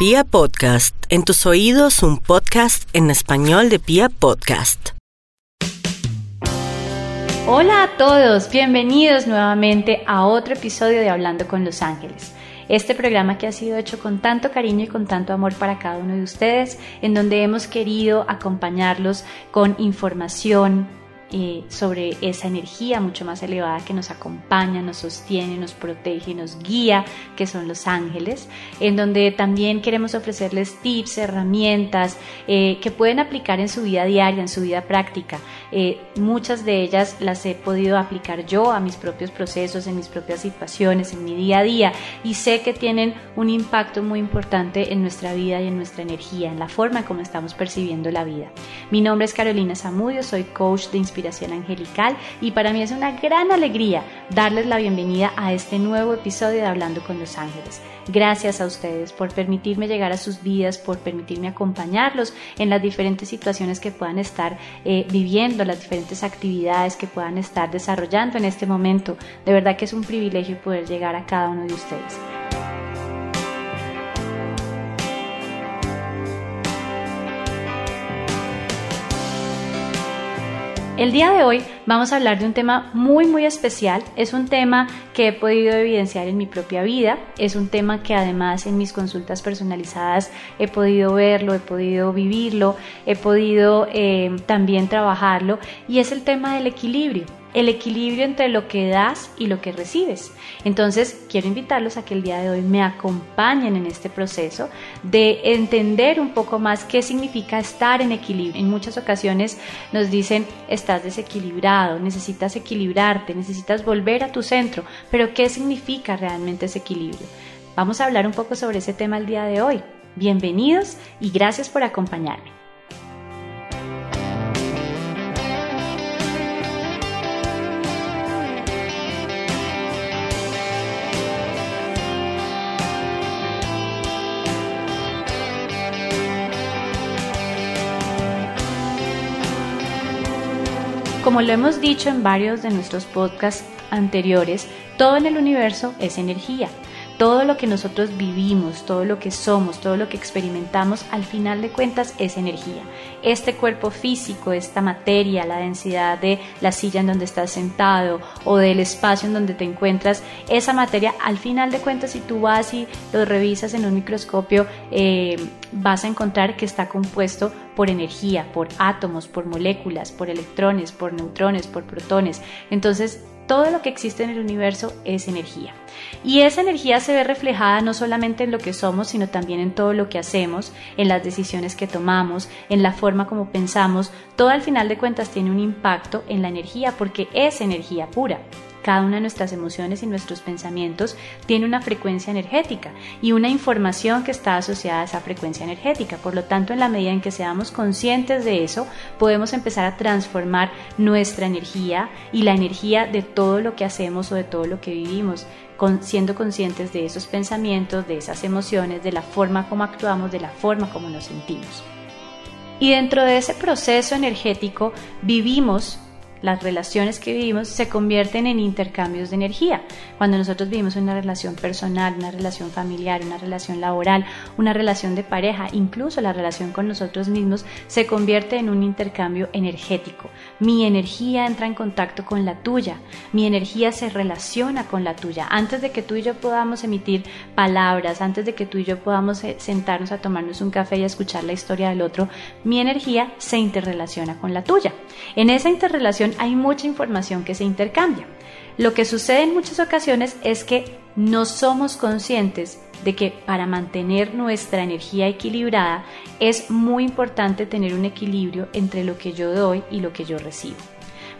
Pia Podcast, en tus oídos un podcast en español de Pia Podcast. Hola a todos, bienvenidos nuevamente a otro episodio de Hablando con los Ángeles. Este programa que ha sido hecho con tanto cariño y con tanto amor para cada uno de ustedes, en donde hemos querido acompañarlos con información, eh, sobre esa energía mucho más elevada que nos acompaña, nos sostiene, nos protege, nos guía, que son los ángeles, en donde también queremos ofrecerles tips, herramientas eh, que pueden aplicar en su vida diaria, en su vida práctica. Eh, muchas de ellas las he podido aplicar yo a mis propios procesos, en mis propias situaciones, en mi día a día, y sé que tienen un impacto muy importante en nuestra vida y en nuestra energía, en la forma como estamos percibiendo la vida. Mi nombre es Carolina Zamudio, soy coach de inspiración Angelical y para mí es una gran alegría darles la bienvenida a este nuevo episodio de Hablando con los Ángeles. Gracias a ustedes por permitirme llegar a sus vidas, por permitirme acompañarlos en las diferentes situaciones que puedan estar eh, viviendo, las diferentes actividades que puedan estar desarrollando en este momento. De verdad que es un privilegio poder llegar a cada uno de ustedes. El día de hoy vamos a hablar de un tema muy muy especial. Es un tema que he podido evidenciar en mi propia vida. Es un tema que además en mis consultas personalizadas he podido verlo, he podido vivirlo, he podido eh, también trabajarlo y es el tema del equilibrio el equilibrio entre lo que das y lo que recibes. Entonces, quiero invitarlos a que el día de hoy me acompañen en este proceso de entender un poco más qué significa estar en equilibrio. En muchas ocasiones nos dicen, estás desequilibrado, necesitas equilibrarte, necesitas volver a tu centro, pero ¿qué significa realmente ese equilibrio? Vamos a hablar un poco sobre ese tema el día de hoy. Bienvenidos y gracias por acompañarme. Como lo hemos dicho en varios de nuestros podcasts anteriores, todo en el universo es energía. Todo lo que nosotros vivimos, todo lo que somos, todo lo que experimentamos, al final de cuentas es energía. Este cuerpo físico, esta materia, la densidad de la silla en donde estás sentado o del espacio en donde te encuentras, esa materia, al final de cuentas, si tú vas y lo revisas en un microscopio, eh, vas a encontrar que está compuesto por energía, por átomos, por moléculas, por electrones, por neutrones, por protones. Entonces, todo lo que existe en el universo es energía. Y esa energía se ve reflejada no solamente en lo que somos, sino también en todo lo que hacemos, en las decisiones que tomamos, en la forma como pensamos. Todo al final de cuentas tiene un impacto en la energía porque es energía pura. Cada una de nuestras emociones y nuestros pensamientos tiene una frecuencia energética y una información que está asociada a esa frecuencia energética. Por lo tanto, en la medida en que seamos conscientes de eso, podemos empezar a transformar nuestra energía y la energía de todo lo que hacemos o de todo lo que vivimos, siendo conscientes de esos pensamientos, de esas emociones, de la forma como actuamos, de la forma como nos sentimos. Y dentro de ese proceso energético vivimos las relaciones que vivimos se convierten en intercambios de energía. Cuando nosotros vivimos una relación personal, una relación familiar, una relación laboral, una relación de pareja, incluso la relación con nosotros mismos, se convierte en un intercambio energético. Mi energía entra en contacto con la tuya, mi energía se relaciona con la tuya. Antes de que tú y yo podamos emitir palabras, antes de que tú y yo podamos eh, sentarnos a tomarnos un café y a escuchar la historia del otro, mi energía se interrelaciona con la tuya. En esa interrelación hay mucha información que se intercambia. Lo que sucede en muchas ocasiones es que no somos conscientes de que para mantener nuestra energía equilibrada es muy importante tener un equilibrio entre lo que yo doy y lo que yo recibo.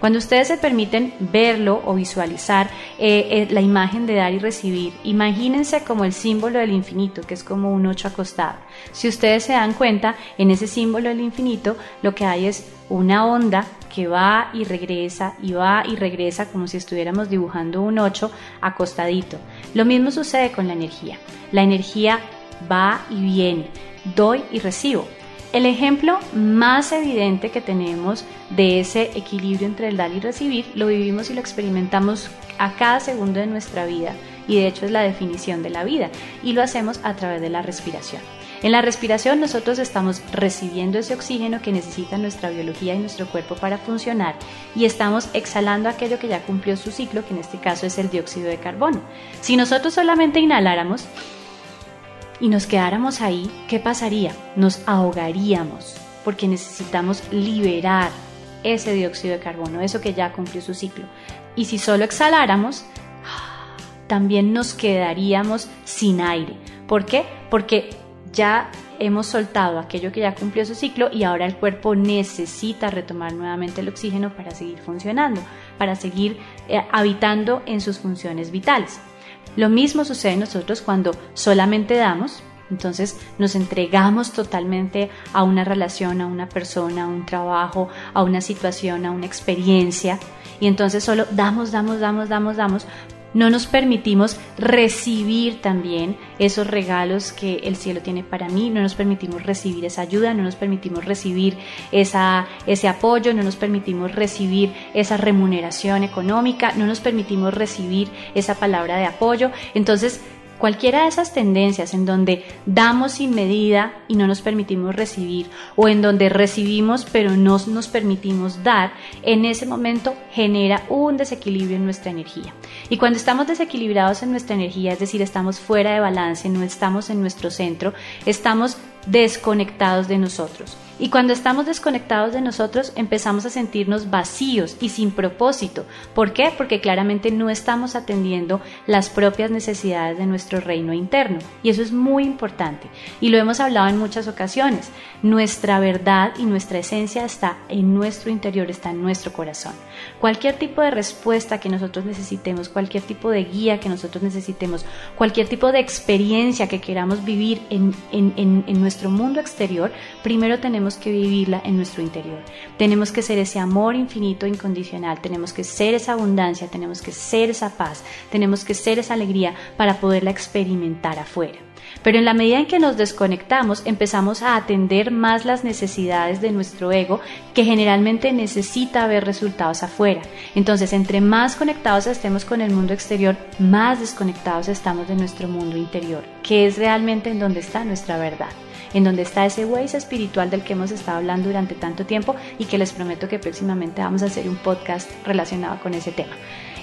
Cuando ustedes se permiten verlo o visualizar eh, eh, la imagen de dar y recibir, imagínense como el símbolo del infinito, que es como un ocho acostado. Si ustedes se dan cuenta, en ese símbolo del infinito lo que hay es una onda que va y regresa y va y regresa como si estuviéramos dibujando un 8 acostadito. Lo mismo sucede con la energía. La energía va y viene, doy y recibo. El ejemplo más evidente que tenemos de ese equilibrio entre el dar y recibir lo vivimos y lo experimentamos a cada segundo de nuestra vida y de hecho es la definición de la vida y lo hacemos a través de la respiración. En la respiración nosotros estamos recibiendo ese oxígeno que necesita nuestra biología y nuestro cuerpo para funcionar y estamos exhalando aquello que ya cumplió su ciclo, que en este caso es el dióxido de carbono. Si nosotros solamente inhaláramos y nos quedáramos ahí, ¿qué pasaría? Nos ahogaríamos porque necesitamos liberar ese dióxido de carbono, eso que ya cumplió su ciclo. Y si solo exhaláramos, también nos quedaríamos sin aire. ¿Por qué? Porque ya hemos soltado aquello que ya cumplió su ciclo y ahora el cuerpo necesita retomar nuevamente el oxígeno para seguir funcionando, para seguir eh, habitando en sus funciones vitales. Lo mismo sucede nosotros cuando solamente damos, entonces nos entregamos totalmente a una relación, a una persona, a un trabajo, a una situación, a una experiencia. Y entonces solo damos, damos, damos, damos, damos. No nos permitimos recibir también esos regalos que el cielo tiene para mí, no nos permitimos recibir esa ayuda, no nos permitimos recibir esa, ese apoyo, no nos permitimos recibir esa remuneración económica, no nos permitimos recibir esa palabra de apoyo. Entonces Cualquiera de esas tendencias en donde damos sin medida y no nos permitimos recibir o en donde recibimos pero no nos permitimos dar, en ese momento genera un desequilibrio en nuestra energía. Y cuando estamos desequilibrados en nuestra energía, es decir, estamos fuera de balance, no estamos en nuestro centro, estamos desconectados de nosotros. Y cuando estamos desconectados de nosotros empezamos a sentirnos vacíos y sin propósito. ¿Por qué? Porque claramente no estamos atendiendo las propias necesidades de nuestro reino interno. Y eso es muy importante. Y lo hemos hablado en muchas ocasiones. Nuestra verdad y nuestra esencia está en nuestro interior, está en nuestro corazón. Cualquier tipo de respuesta que nosotros necesitemos, cualquier tipo de guía que nosotros necesitemos, cualquier tipo de experiencia que queramos vivir en, en, en, nuestro mundo exterior, primero tenemos que vivirla en nuestro interior. Tenemos que ser ese amor infinito incondicional, tenemos que ser esa abundancia, tenemos que ser esa paz, tenemos que ser esa alegría para poderla experimentar afuera. Pero en la medida en que nos desconectamos, empezamos a atender más las necesidades de nuestro ego, que generalmente necesita ver resultados afuera. Entonces, entre más conectados estemos con el mundo exterior, más desconectados estamos de nuestro mundo interior, que es realmente en donde está nuestra verdad en donde está ese Waze espiritual del que hemos estado hablando durante tanto tiempo y que les prometo que próximamente vamos a hacer un podcast relacionado con ese tema.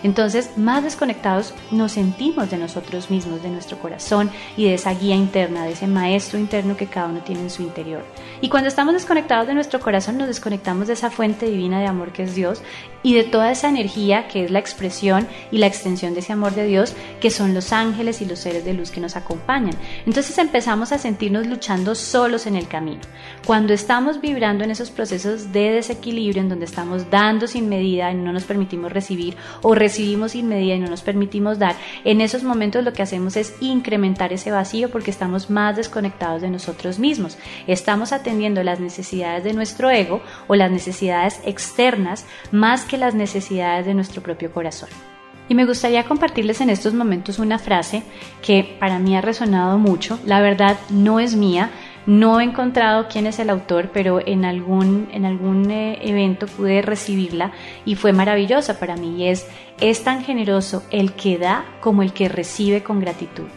Entonces, más desconectados nos sentimos de nosotros mismos, de nuestro corazón y de esa guía interna, de ese maestro interno que cada uno tiene en su interior. Y cuando estamos desconectados de nuestro corazón, nos desconectamos de esa fuente divina de amor que es Dios y de toda esa energía que es la expresión y la extensión de ese amor de Dios, que son los ángeles y los seres de luz que nos acompañan. Entonces empezamos a sentirnos luchando solos en el camino. Cuando estamos vibrando en esos procesos de desequilibrio, en donde estamos dando sin medida y no nos permitimos recibir, o recibimos sin medida y no nos permitimos dar, en esos momentos lo que hacemos es incrementar ese vacío porque estamos más desconectados de nosotros mismos. Estamos atendiendo las necesidades de nuestro ego o las necesidades externas más que las necesidades de nuestro propio corazón. Y me gustaría compartirles en estos momentos una frase que para mí ha resonado mucho. La verdad no es mía, no he encontrado quién es el autor, pero en algún, en algún eh, evento pude recibirla y fue maravillosa para mí. Y es, es tan generoso el que da como el que recibe con gratitud.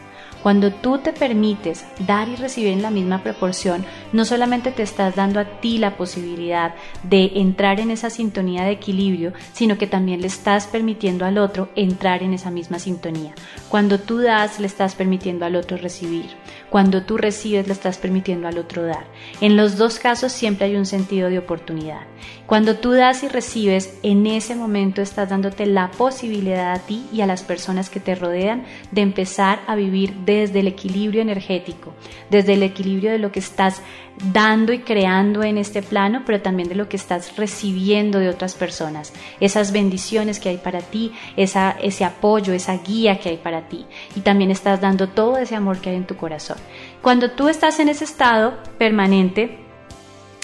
Cuando tú te permites dar y recibir en la misma proporción, no solamente te estás dando a ti la posibilidad de entrar en esa sintonía de equilibrio, sino que también le estás permitiendo al otro entrar en esa misma sintonía. Cuando tú das, le estás permitiendo al otro recibir. Cuando tú recibes, le estás permitiendo al otro dar. En los dos casos siempre hay un sentido de oportunidad. Cuando tú das y recibes, en ese momento estás dándote la posibilidad a ti y a las personas que te rodean de empezar a vivir desde el equilibrio energético, desde el equilibrio de lo que estás dando y creando en este plano, pero también de lo que estás recibiendo de otras personas, esas bendiciones que hay para ti, esa, ese apoyo, esa guía que hay para ti. Y también estás dando todo ese amor que hay en tu corazón. Cuando tú estás en ese estado permanente,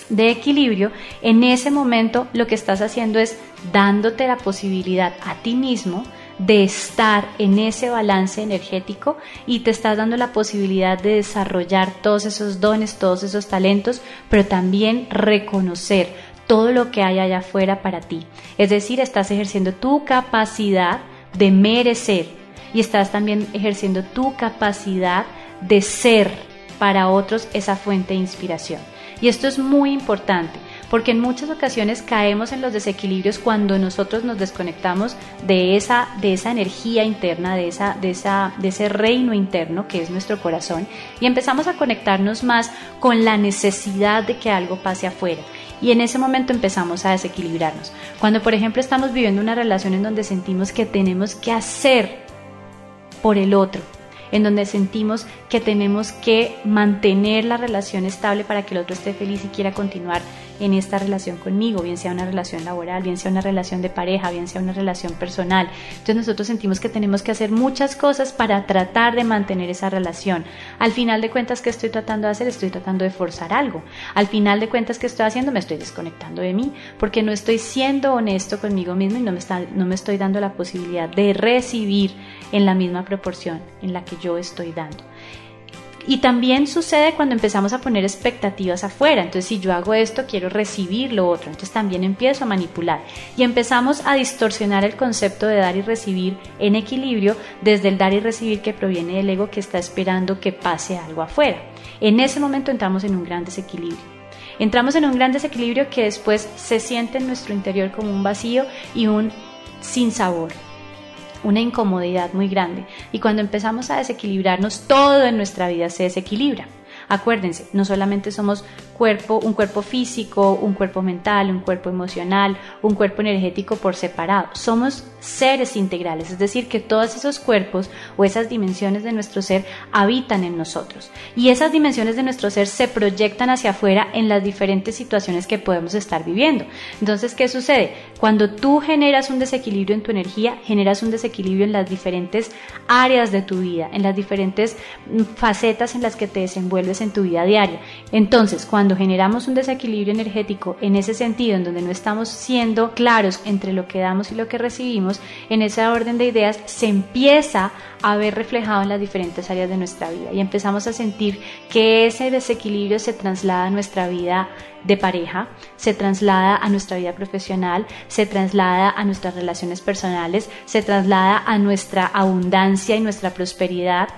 de equilibrio, en ese momento lo que estás haciendo es dándote la posibilidad a ti mismo de estar en ese balance energético y te estás dando la posibilidad de desarrollar todos esos dones, todos esos talentos, pero también reconocer todo lo que hay allá afuera para ti. Es decir, estás ejerciendo tu capacidad de merecer y estás también ejerciendo tu capacidad de ser para otros esa fuente de inspiración. Y esto es muy importante porque en muchas ocasiones caemos en los desequilibrios cuando nosotros nos desconectamos de esa, de esa energía interna, de, esa, de, esa, de ese reino interno que es nuestro corazón y empezamos a conectarnos más con la necesidad de que algo pase afuera. Y en ese momento empezamos a desequilibrarnos. Cuando, por ejemplo, estamos viviendo una relación en donde sentimos que tenemos que hacer por el otro, en donde sentimos que tenemos que mantener la relación estable para que el otro esté feliz y quiera continuar en esta relación conmigo, bien sea una relación laboral, bien sea una relación de pareja, bien sea una relación personal. Entonces nosotros sentimos que tenemos que hacer muchas cosas para tratar de mantener esa relación. Al final de cuentas, ¿qué estoy tratando de hacer? Estoy tratando de forzar algo. Al final de cuentas, ¿qué estoy haciendo? Me estoy desconectando de mí porque no estoy siendo honesto conmigo mismo y no me, está, no me estoy dando la posibilidad de recibir en la misma proporción en la que yo estoy dando. Y también sucede cuando empezamos a poner expectativas afuera. Entonces, si yo hago esto, quiero recibir lo otro. Entonces, también empiezo a manipular. Y empezamos a distorsionar el concepto de dar y recibir en equilibrio desde el dar y recibir que proviene del ego que está esperando que pase algo afuera. En ese momento entramos en un gran desequilibrio. Entramos en un gran desequilibrio que después se siente en nuestro interior como un vacío y un sin sabor una incomodidad muy grande. Y cuando empezamos a desequilibrarnos, todo en nuestra vida se desequilibra. Acuérdense, no solamente somos cuerpo, un cuerpo físico, un cuerpo mental, un cuerpo emocional, un cuerpo energético por separado. Somos seres integrales, es decir, que todos esos cuerpos o esas dimensiones de nuestro ser habitan en nosotros. Y esas dimensiones de nuestro ser se proyectan hacia afuera en las diferentes situaciones que podemos estar viviendo. Entonces, ¿qué sucede? Cuando tú generas un desequilibrio en tu energía, generas un desequilibrio en las diferentes áreas de tu vida, en las diferentes mm, facetas en las que te desenvuelves en tu vida diaria. Entonces, cuando generamos un desequilibrio energético en ese sentido, en donde no estamos siendo claros entre lo que damos y lo que recibimos, en esa orden de ideas se empieza a ver reflejado en las diferentes áreas de nuestra vida y empezamos a sentir que ese desequilibrio se traslada a nuestra vida de pareja, se traslada a nuestra vida profesional, se traslada a nuestras relaciones personales, se traslada a nuestra abundancia y nuestra prosperidad,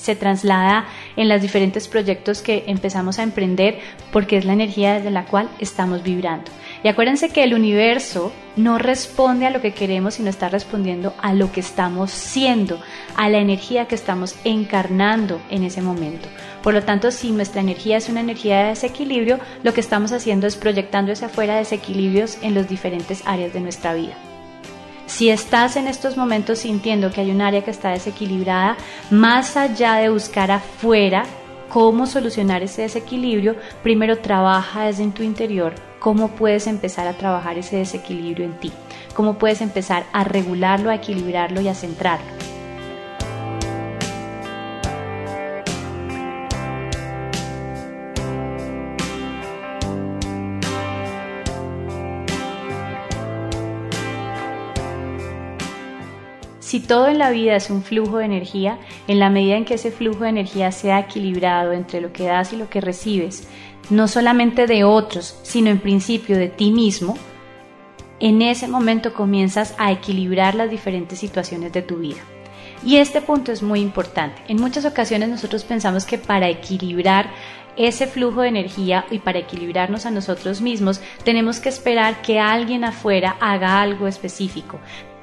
se traslada en los diferentes proyectos que empezamos a emprender porque es la energía desde la cual estamos vibrando. Y acuérdense que el universo no responde a lo que queremos, sino está respondiendo a lo que estamos siendo, a la energía que estamos encarnando en ese momento. Por lo tanto, si nuestra energía es una energía de desequilibrio, lo que estamos haciendo es proyectando hacia afuera desequilibrios en las diferentes áreas de nuestra vida. Si estás en estos momentos sintiendo que hay un área que está desequilibrada, más allá de buscar afuera cómo solucionar ese desequilibrio, primero trabaja desde tu interior cómo puedes empezar a trabajar ese desequilibrio en ti, cómo puedes empezar a regularlo, a equilibrarlo y a centrarlo. Si todo en la vida es un flujo de energía, en la medida en que ese flujo de energía sea equilibrado entre lo que das y lo que recibes, no solamente de otros, sino en principio de ti mismo, en ese momento comienzas a equilibrar las diferentes situaciones de tu vida. Y este punto es muy importante. En muchas ocasiones nosotros pensamos que para equilibrar ese flujo de energía y para equilibrarnos a nosotros mismos tenemos que esperar que alguien afuera haga algo específico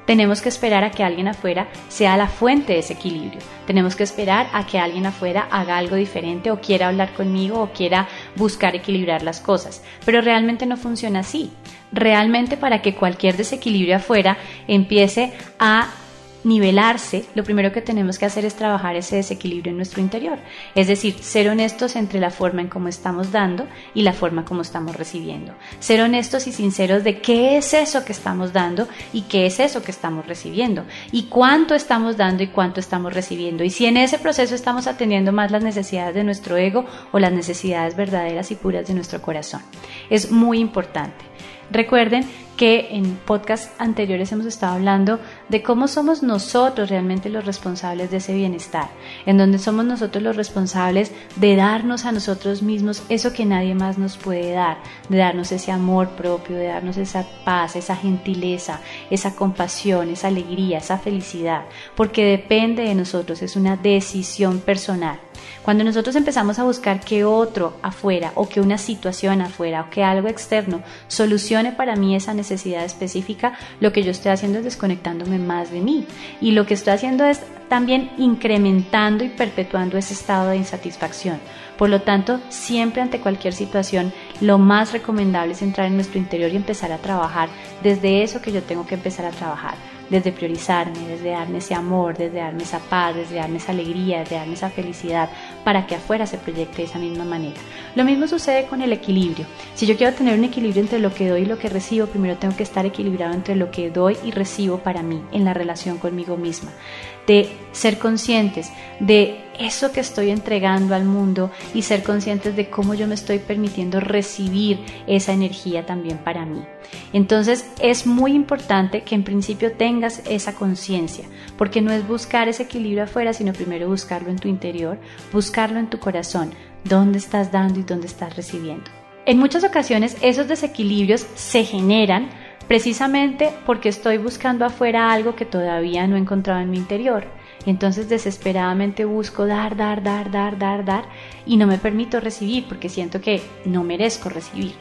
tenemos que esperar a que alguien afuera sea la fuente de ese equilibrio. Tenemos que esperar a que alguien afuera haga algo diferente o quiera hablar conmigo o quiera buscar equilibrar las cosas. Pero realmente no funciona así. Realmente para que cualquier desequilibrio afuera empiece a nivelarse, lo primero que tenemos que hacer es trabajar ese desequilibrio en nuestro interior. Es decir, ser honestos entre la forma en cómo estamos dando y la forma como estamos recibiendo. Ser honestos y sinceros de qué es eso que estamos dando y qué es eso que estamos recibiendo. Y cuánto estamos dando y cuánto estamos recibiendo. Y si en ese proceso estamos atendiendo más las necesidades de nuestro ego o las necesidades verdaderas y puras de nuestro corazón. Es muy importante. Recuerden que en podcasts anteriores hemos estado hablando de cómo somos nosotros realmente los responsables de ese bienestar, en donde somos nosotros los responsables de darnos a nosotros mismos eso que nadie más nos puede dar, de darnos ese amor propio, de darnos esa paz, esa gentileza, esa compasión, esa alegría, esa felicidad, porque depende de nosotros, es una decisión personal. Cuando nosotros empezamos a buscar que otro afuera o que una situación afuera o que algo externo solucione para mí esa necesidad específica, lo que yo estoy haciendo es desconectándome más de mí. Y lo que estoy haciendo es también incrementando y perpetuando ese estado de insatisfacción. Por lo tanto, siempre ante cualquier situación, lo más recomendable es entrar en nuestro interior y empezar a trabajar desde eso que yo tengo que empezar a trabajar desde priorizarme, desde darme ese amor, desde darme esa paz, desde darme esa alegría, desde darme esa felicidad, para que afuera se proyecte de esa misma manera. Lo mismo sucede con el equilibrio. Si yo quiero tener un equilibrio entre lo que doy y lo que recibo, primero tengo que estar equilibrado entre lo que doy y recibo para mí, en la relación conmigo misma de ser conscientes de eso que estoy entregando al mundo y ser conscientes de cómo yo me estoy permitiendo recibir esa energía también para mí. Entonces es muy importante que en principio tengas esa conciencia, porque no es buscar ese equilibrio afuera, sino primero buscarlo en tu interior, buscarlo en tu corazón, dónde estás dando y dónde estás recibiendo. En muchas ocasiones esos desequilibrios se generan precisamente porque estoy buscando afuera algo que todavía no he encontrado en mi interior. Entonces desesperadamente busco dar, dar, dar, dar, dar, dar y no me permito recibir porque siento que no merezco recibir.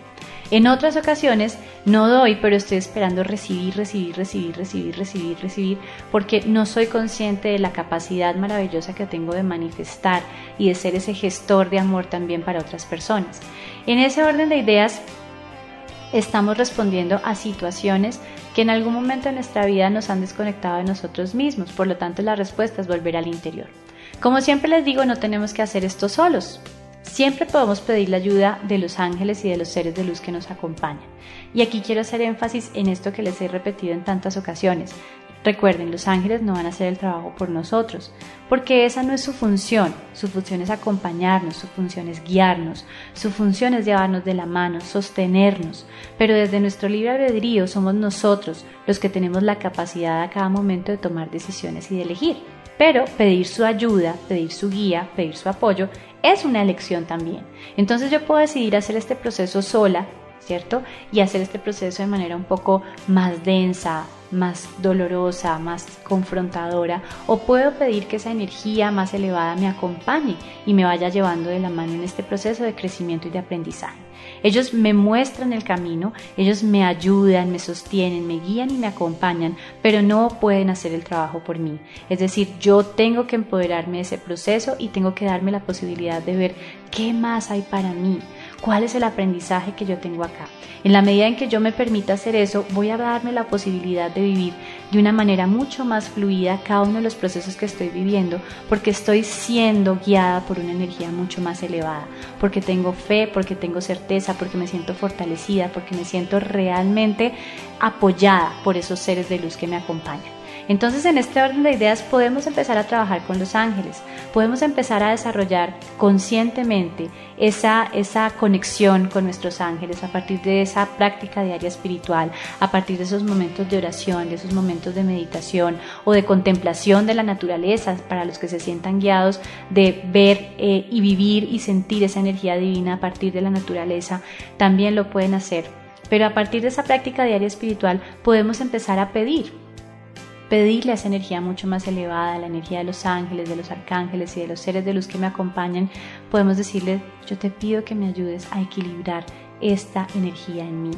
En otras ocasiones no doy, pero estoy esperando recibir, recibir, recibir, recibir, recibir, recibir, porque no soy consciente de la capacidad maravillosa que tengo de manifestar y de ser ese gestor de amor también para otras personas. En ese orden de ideas, estamos respondiendo a situaciones que en algún momento de nuestra vida nos han desconectado de nosotros mismos, por lo tanto la respuesta es volver al interior. Como siempre les digo, no tenemos que hacer esto solos. Siempre podemos pedir la ayuda de los ángeles y de los seres de luz que nos acompañan. Y aquí quiero hacer énfasis en esto que les he repetido en tantas ocasiones. Recuerden, los ángeles no van a hacer el trabajo por nosotros, porque esa no es su función. Su función es acompañarnos, su función es guiarnos, su función es llevarnos de la mano, sostenernos. Pero desde nuestro libre albedrío somos nosotros los que tenemos la capacidad a cada momento de tomar decisiones y de elegir. Pero pedir su ayuda, pedir su guía, pedir su apoyo es una elección también. Entonces yo puedo decidir hacer este proceso sola, ¿cierto? Y hacer este proceso de manera un poco más densa, más dolorosa, más confrontadora, o puedo pedir que esa energía más elevada me acompañe y me vaya llevando de la mano en este proceso de crecimiento y de aprendizaje. Ellos me muestran el camino, ellos me ayudan, me sostienen, me guían y me acompañan, pero no pueden hacer el trabajo por mí. Es decir, yo tengo que empoderarme de ese proceso y tengo que darme la posibilidad de ver qué más hay para mí, cuál es el aprendizaje que yo tengo acá. En la medida en que yo me permita hacer eso, voy a darme la posibilidad de vivir de una manera mucho más fluida cada uno de los procesos que estoy viviendo, porque estoy siendo guiada por una energía mucho más elevada, porque tengo fe, porque tengo certeza, porque me siento fortalecida, porque me siento realmente apoyada por esos seres de luz que me acompañan. Entonces en este orden de ideas podemos empezar a trabajar con los ángeles, podemos empezar a desarrollar conscientemente esa, esa conexión con nuestros ángeles a partir de esa práctica diaria espiritual, a partir de esos momentos de oración, de esos momentos de meditación o de contemplación de la naturaleza para los que se sientan guiados de ver eh, y vivir y sentir esa energía divina a partir de la naturaleza, también lo pueden hacer. Pero a partir de esa práctica diaria espiritual podemos empezar a pedir pedirle a esa energía mucho más elevada, la energía de los ángeles, de los arcángeles y de los seres de luz que me acompañan, podemos decirle, yo te pido que me ayudes a equilibrar esta energía en mí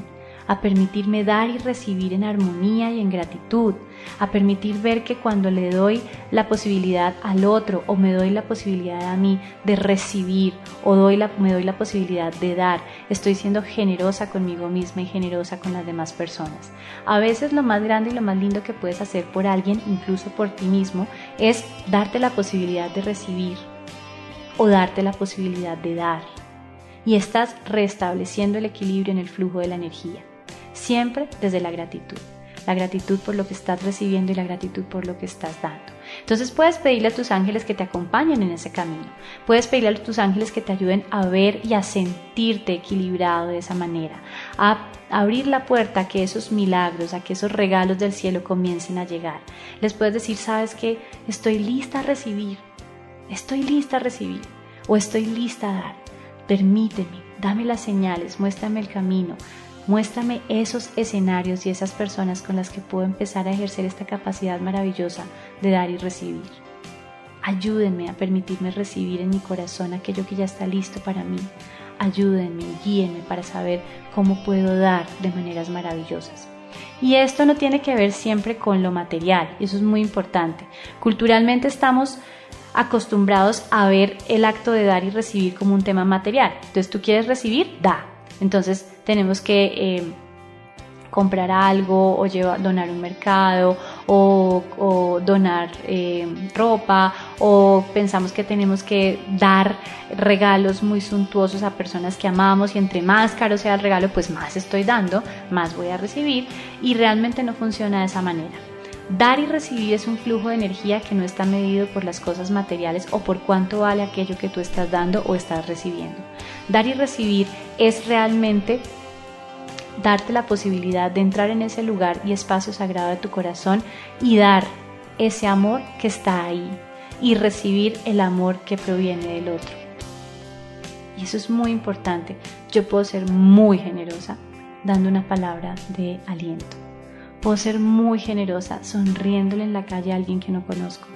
a permitirme dar y recibir en armonía y en gratitud, a permitir ver que cuando le doy la posibilidad al otro o me doy la posibilidad a mí de recibir o doy me doy la posibilidad de dar, estoy siendo generosa conmigo misma y generosa con las demás personas. A veces lo más grande y lo más lindo que puedes hacer por alguien, incluso por ti mismo, es darte la posibilidad de recibir o darte la posibilidad de dar. Y estás restableciendo el equilibrio en el flujo de la energía siempre desde la gratitud. La gratitud por lo que estás recibiendo y la gratitud por lo que estás dando. Entonces puedes pedirle a tus ángeles que te acompañen en ese camino. Puedes pedirle a tus ángeles que te ayuden a ver y a sentirte equilibrado de esa manera, a abrir la puerta a que esos milagros, a que esos regalos del cielo comiencen a llegar. Les puedes decir, sabes que estoy lista a recibir, estoy lista a recibir o estoy lista a dar. Permíteme, dame las señales, muéstrame el camino, muéstrame esos escenarios y esas personas con las que puedo empezar a ejercer esta capacidad maravillosa de dar y recibir. Ayúdenme a permitirme recibir en mi corazón aquello que ya está listo para mí. Ayúdenme, guíenme para saber cómo puedo dar de maneras maravillosas. Y esto no tiene que ver siempre con lo material, eso es muy importante. Culturalmente estamos acostumbrados a ver el acto de dar y recibir como un tema material. Entonces tú quieres recibir, da. Entonces tenemos que eh, comprar algo o llevar, donar un mercado o, donar eh, ropa o pensamos que tenemos que dar regalos muy suntuosos a personas que amamos y entre más caro sea el regalo pues más estoy dando, más voy a recibir y realmente no funciona de esa manera. Dar y recibir es un flujo de energía que no está medido por las cosas materiales o por cuánto vale aquello que tú estás dando o estás recibiendo. Dar y recibir es realmente darte la posibilidad de entrar en ese lugar y espacio sagrado de tu corazón y dar ese amor que está ahí y recibir el amor que proviene del otro. Y eso es muy importante. Yo puedo ser muy generosa dando una palabra de aliento. Puedo ser muy generosa sonriéndole en la calle a alguien que no conozco.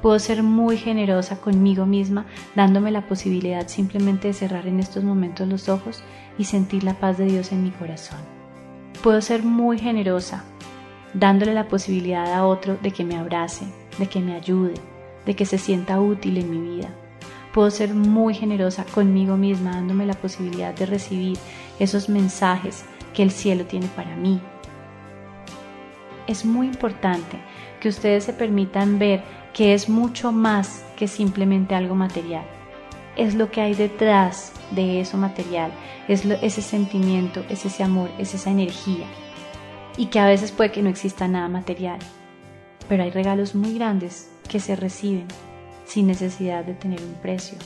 Puedo ser muy generosa conmigo misma dándome la posibilidad simplemente de cerrar en estos momentos los ojos y sentir la paz de Dios en mi corazón. Puedo ser muy generosa dándole la posibilidad a otro de que me abrace, de que me ayude, de que se sienta útil en mi vida. Puedo ser muy generosa conmigo misma dándome la posibilidad de recibir esos mensajes que el cielo tiene para mí, es muy importante que ustedes se permitan ver que es mucho más que simplemente algo material. Es lo que hay detrás de eso material, es ese sentimiento, es ese amor, es esa energía. Y que a veces puede que no exista nada material, pero hay regalos muy grandes que se reciben sin necesidad de tener un precio.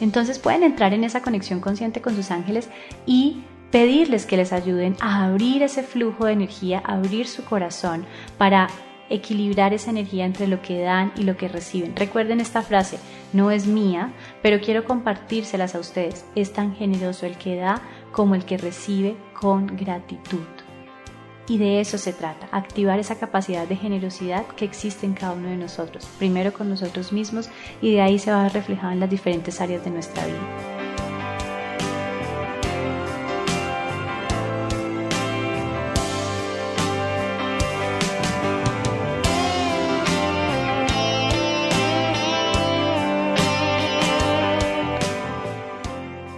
Entonces pueden entrar en esa conexión consciente con sus ángeles y pedirles que les ayuden a abrir ese flujo de energía, a abrir su corazón para equilibrar esa energía entre lo que dan y lo que reciben. Recuerden esta frase, no es mía, pero quiero compartírselas a ustedes. Es tan generoso el que da como el que recibe con gratitud. Y de eso se trata, activar esa capacidad de generosidad que existe en cada uno de nosotros, primero con nosotros mismos y de ahí se va a reflejar en las diferentes áreas de nuestra vida.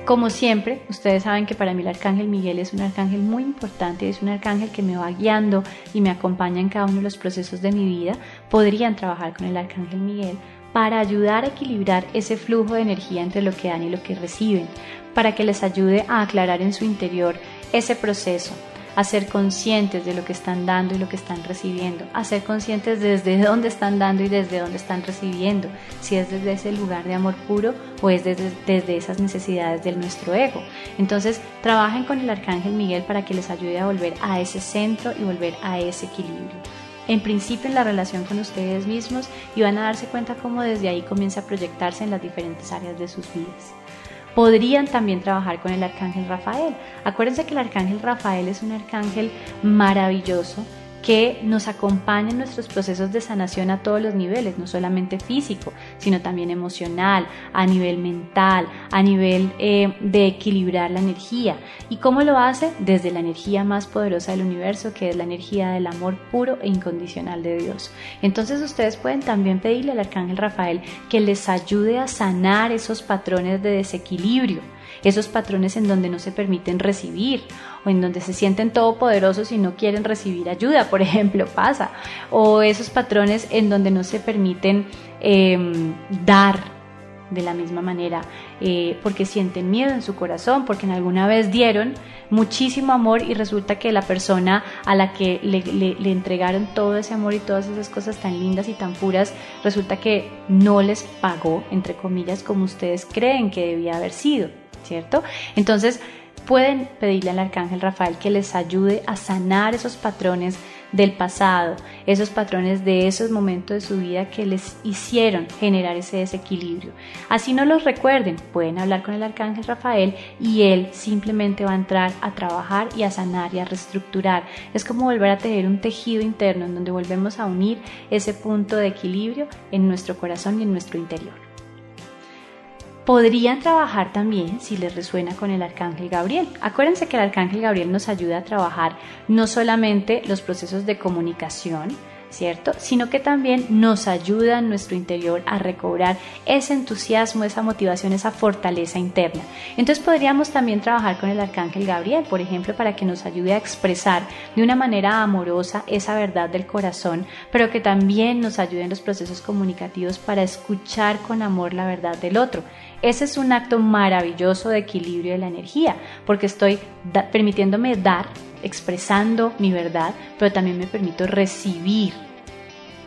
Como siempre, ustedes saben que para mí el arcángel Miguel es un arcángel muy importante, es un arcángel que me va guiando y me acompaña en cada uno de los procesos de mi vida. Podrían trabajar con el arcángel Miguel para ayudar a equilibrar ese flujo de energía entre lo que dan y lo que reciben, para que les ayude a aclarar en su interior ese proceso, a ser conscientes de lo que están dando y lo que están recibiendo, a ser conscientes desde dónde están dando y desde dónde están recibiendo, si es desde ese lugar de amor puro o es desde, desde esas necesidades de nuestro ego. Entonces, trabajen con el Arcángel Miguel para que les ayude a volver a ese centro y volver a ese equilibrio en principio en la relación con ustedes mismos y van a darse cuenta cómo desde ahí comienza a proyectarse en las diferentes áreas de sus vidas podrían también trabajar con el arcángel Rafael. Acuérdense que el arcángel Rafael es un arcángel maravilloso que nos acompaña en nuestros procesos de sanación a todos los niveles, no solamente físico, sino también emocional, a nivel mental, a nivel eh, de equilibrar la energía. ¿Y cómo lo hace? Desde la energía más poderosa del universo, que es la energía del amor puro e incondicional de Dios. Entonces ustedes pueden también pedirle al Arcángel Rafael que les ayude a sanar esos patrones de desequilibrio esos patrones en donde no se permiten recibir o en donde se sienten todopoderosos y no quieren recibir ayuda, por ejemplo, pasa, o esos patrones en donde no se permiten em, dar de la misma manera, eh, porque sienten miedo en su corazón, porque en alguna vez dieron muchísimo amor y resulta que la persona a la que le, le entregaron todo ese amor y todas esas cosas tan lindas y tan puras, resulta que no les pagó, entre comillas, como ustedes creen que debía haber sido, ¿cierto? Entonces, pueden pedirle al arcángel Rafael que les ayude a sanar esos patrones del pasado, esos patrones de esos momentos de su vida que les hicieron generar ese desequilibrio. Así no los recuerden, pueden hablar con el arcángel Rafael y él simplemente va a entrar a trabajar y a sanar y a reestructurar. Es como volver a tener un tejido interno en donde volvemos a unir ese punto de equilibrio en nuestro corazón y en nuestro interior. Podrían trabajar también si les resuena con el arcángel Gabriel. Acuérdense que el arcángel Gabriel nos ayuda a trabajar no solamente los procesos de comunicación, ¿cierto? Sino que también nos ayuda en nuestro interior a recobrar ese entusiasmo, esa motivación, esa fortaleza interna. Entonces podríamos también trabajar con el arcángel Gabriel, por ejemplo, para que nos ayude a expresar de una manera amorosa esa verdad del corazón, pero que también nos ayude en los procesos comunicativos para escuchar con amor la verdad del otro. Ese es un acto maravilloso de equilibrio de la energía, porque estoy permitiéndome dar, expresando mi verdad, pero también me permito recibir,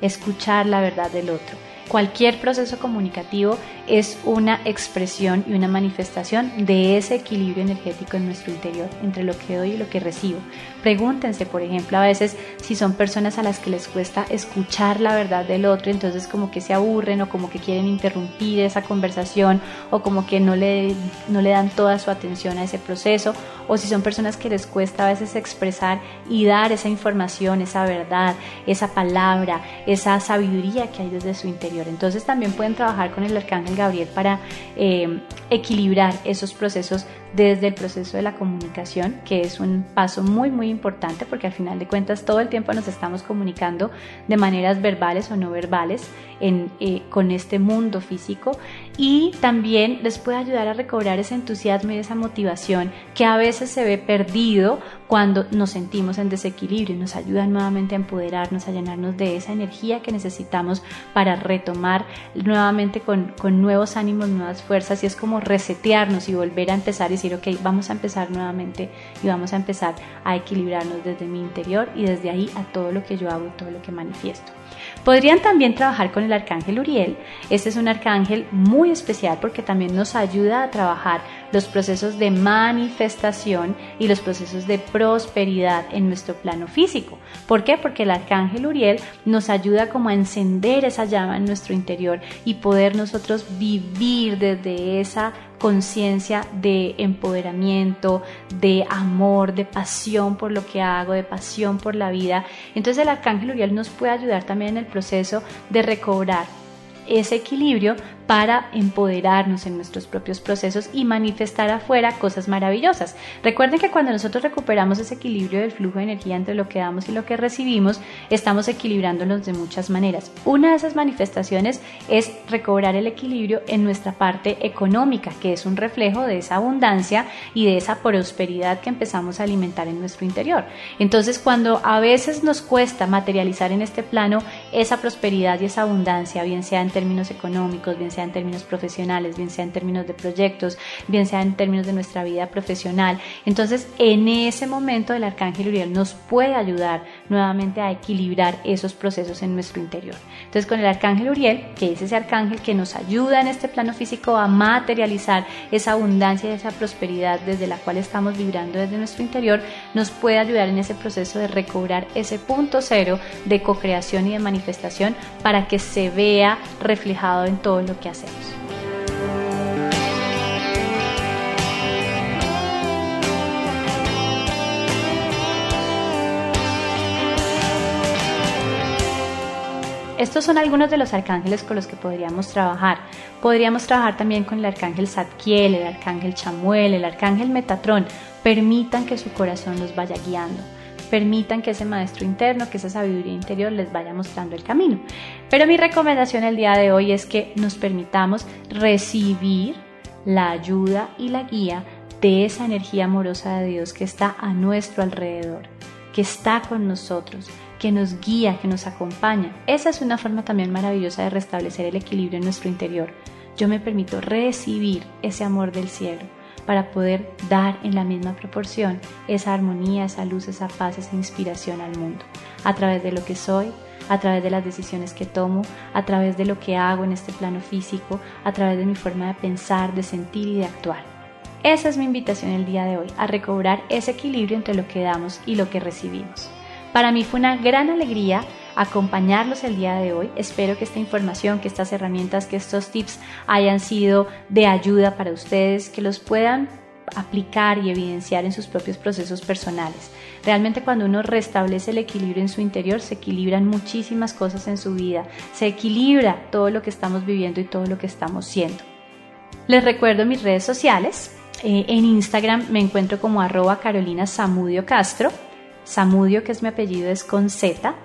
escuchar la verdad del otro. Cualquier proceso comunicativo es una expresión y una manifestación de ese equilibrio energético en nuestro interior, entre lo que doy y lo que recibo. Pregúntense, por ejemplo, a veces si son personas a las que les cuesta escuchar la verdad del otro, entonces como que se aburren o como que quieren interrumpir esa conversación o como que no le, no le dan toda su atención a ese proceso, o si son personas que les cuesta a veces expresar y dar esa información, esa verdad, esa palabra, esa sabiduría que hay desde su interior. Entonces también pueden trabajar con el arcángel Gabriel para eh, equilibrar esos procesos desde el proceso de la comunicación, que es un paso muy muy importante porque al final de cuentas todo el tiempo nos estamos comunicando de maneras verbales o no verbales eh, con este mundo físico y también les puede ayudar a recobrar ese entusiasmo y esa motivación que a veces se ve perdido cuando nos sentimos en desequilibrio y nos ayuda nuevamente a empoderarnos, a llenarnos de esa energía que necesitamos para retomar nuevamente con, con nuevos ánimos, nuevas fuerzas y es como resetearnos y volver a empezar y decir, ok, vamos a empezar nuevamente y vamos a empezar a equilibrarnos desde mi interior y desde ahí a todo lo que yo hago y todo lo que manifiesto. Podrían también trabajar con el arcángel Uriel. Este es un arcángel muy especial porque también nos ayuda a trabajar los procesos de manifestación y los procesos de prosperidad en nuestro plano físico. ¿Por qué? Porque el arcángel Uriel nos ayuda como a encender esa llama en nuestro interior y poder nosotros vivir desde esa conciencia de empoderamiento, de amor, de pasión por lo que hago, de pasión por la vida. Entonces el arcángel Uriel nos puede ayudar también en el proceso de recobrar ese equilibrio para empoderarnos en nuestros propios procesos y manifestar afuera cosas maravillosas. Recuerden que cuando nosotros recuperamos ese equilibrio del flujo de energía entre lo que damos y lo que recibimos, estamos equilibrándonos de muchas maneras. Una de esas manifestaciones es recobrar el equilibrio en nuestra parte económica, que es un reflejo de esa abundancia y de esa prosperidad que empezamos a alimentar en nuestro interior. Entonces, cuando a veces nos cuesta materializar en este plano esa prosperidad y esa abundancia, bien sea en términos económicos, bien sea en términos profesionales, bien sea en términos de proyectos, bien sea en términos de nuestra vida profesional. Entonces, en ese momento el arcángel Uriel nos puede ayudar nuevamente a equilibrar esos procesos en nuestro interior. Entonces, con el arcángel Uriel, que es ese arcángel que nos ayuda en este plano físico a materializar esa abundancia y esa prosperidad desde la cual estamos vibrando desde nuestro interior, nos puede ayudar en ese proceso de recobrar ese punto cero de co-creación y de manifestación para que se vea reflejado en todo lo que hacemos. Estos son algunos de los arcángeles con los que podríamos trabajar. Podríamos trabajar también con el arcángel Zadkiel, el arcángel Chamuel, el arcángel Metatrón. Permitan que su corazón los vaya guiando permitan que ese maestro interno, que esa sabiduría interior les vaya mostrando el camino. Pero mi recomendación el día de hoy es que nos permitamos recibir la ayuda y la guía de esa energía amorosa de Dios que está a nuestro alrededor, que está con nosotros, que nos guía, que nos acompaña. Esa es una forma también maravillosa de restablecer el equilibrio en nuestro interior. yo me permito recibir ese amor del cielo para poder dar en la misma proporción esa armonía, esa luz, esa paz, esa inspiración al mundo, a través de lo que soy, a través de las decisiones que tomo, a través de lo que hago en este plano físico, a través de mi forma de pensar, de sentir y de actuar. Esa es mi invitación el día de hoy, a recobrar ese equilibrio entre lo que damos y lo que recibimos. Para mí fue una gran alegría acompañarlos el día de hoy. Espero que esta información, que estas herramientas, que estos tips hayan sido de ayuda para ustedes, que los puedan aplicar y evidenciar en sus propios procesos personales. Realmente cuando uno restablece el equilibrio en su interior, se equilibran muchísimas cosas en su vida, se equilibra todo lo que estamos viviendo y todo lo que estamos siendo. Les recuerdo mis redes sociales. Eh, en Instagram me encuentro como arroba Carolina Samudio Castro. Samudio, que es mi apellido, es con Z.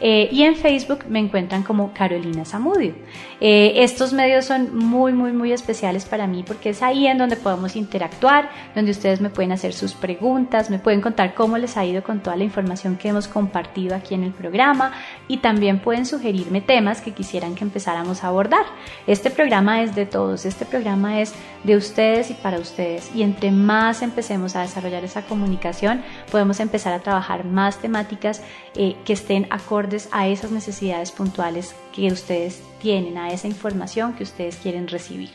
Eh, y en Facebook me encuentran como Carolina Zamudio. Eh, estos medios son muy, muy, muy especiales para mí porque es ahí en donde podemos interactuar, donde ustedes me pueden hacer sus preguntas, me pueden contar cómo les ha ido con toda la información que hemos compartido aquí en el programa y también pueden sugerirme temas que quisieran que empezáramos a abordar. Este programa es de todos, este programa es de ustedes y para ustedes y entre más empecemos a desarrollar esa comunicación, podemos empezar a trabajar más temáticas eh, que estén a esas necesidades puntuales que ustedes tienen, a esa información que ustedes quieren recibir.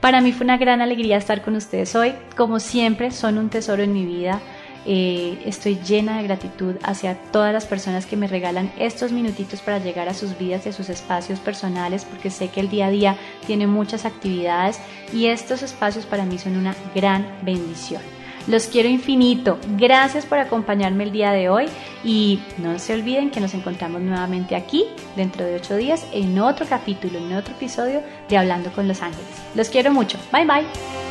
Para mí fue una gran alegría estar con ustedes hoy. Como siempre, son un tesoro en mi vida. Eh, estoy llena de gratitud hacia todas las personas que me regalan estos minutitos para llegar a sus vidas y a sus espacios personales, porque sé que el día a día tiene muchas actividades y estos espacios para mí son una gran bendición. Los quiero infinito. Gracias por acompañarme el día de hoy y no se olviden que nos encontramos nuevamente aquí dentro de ocho días en otro capítulo, en otro episodio de Hablando con los Ángeles. Los quiero mucho. Bye bye.